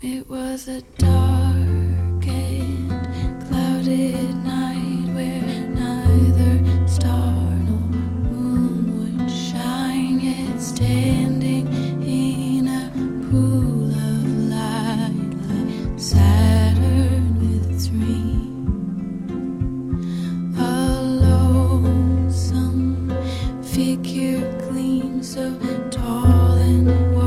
It was a dark and clouded night where neither star nor moon would shine, yet standing in a pool of light like Saturn with its ring. A lonesome figure gleamed so tall and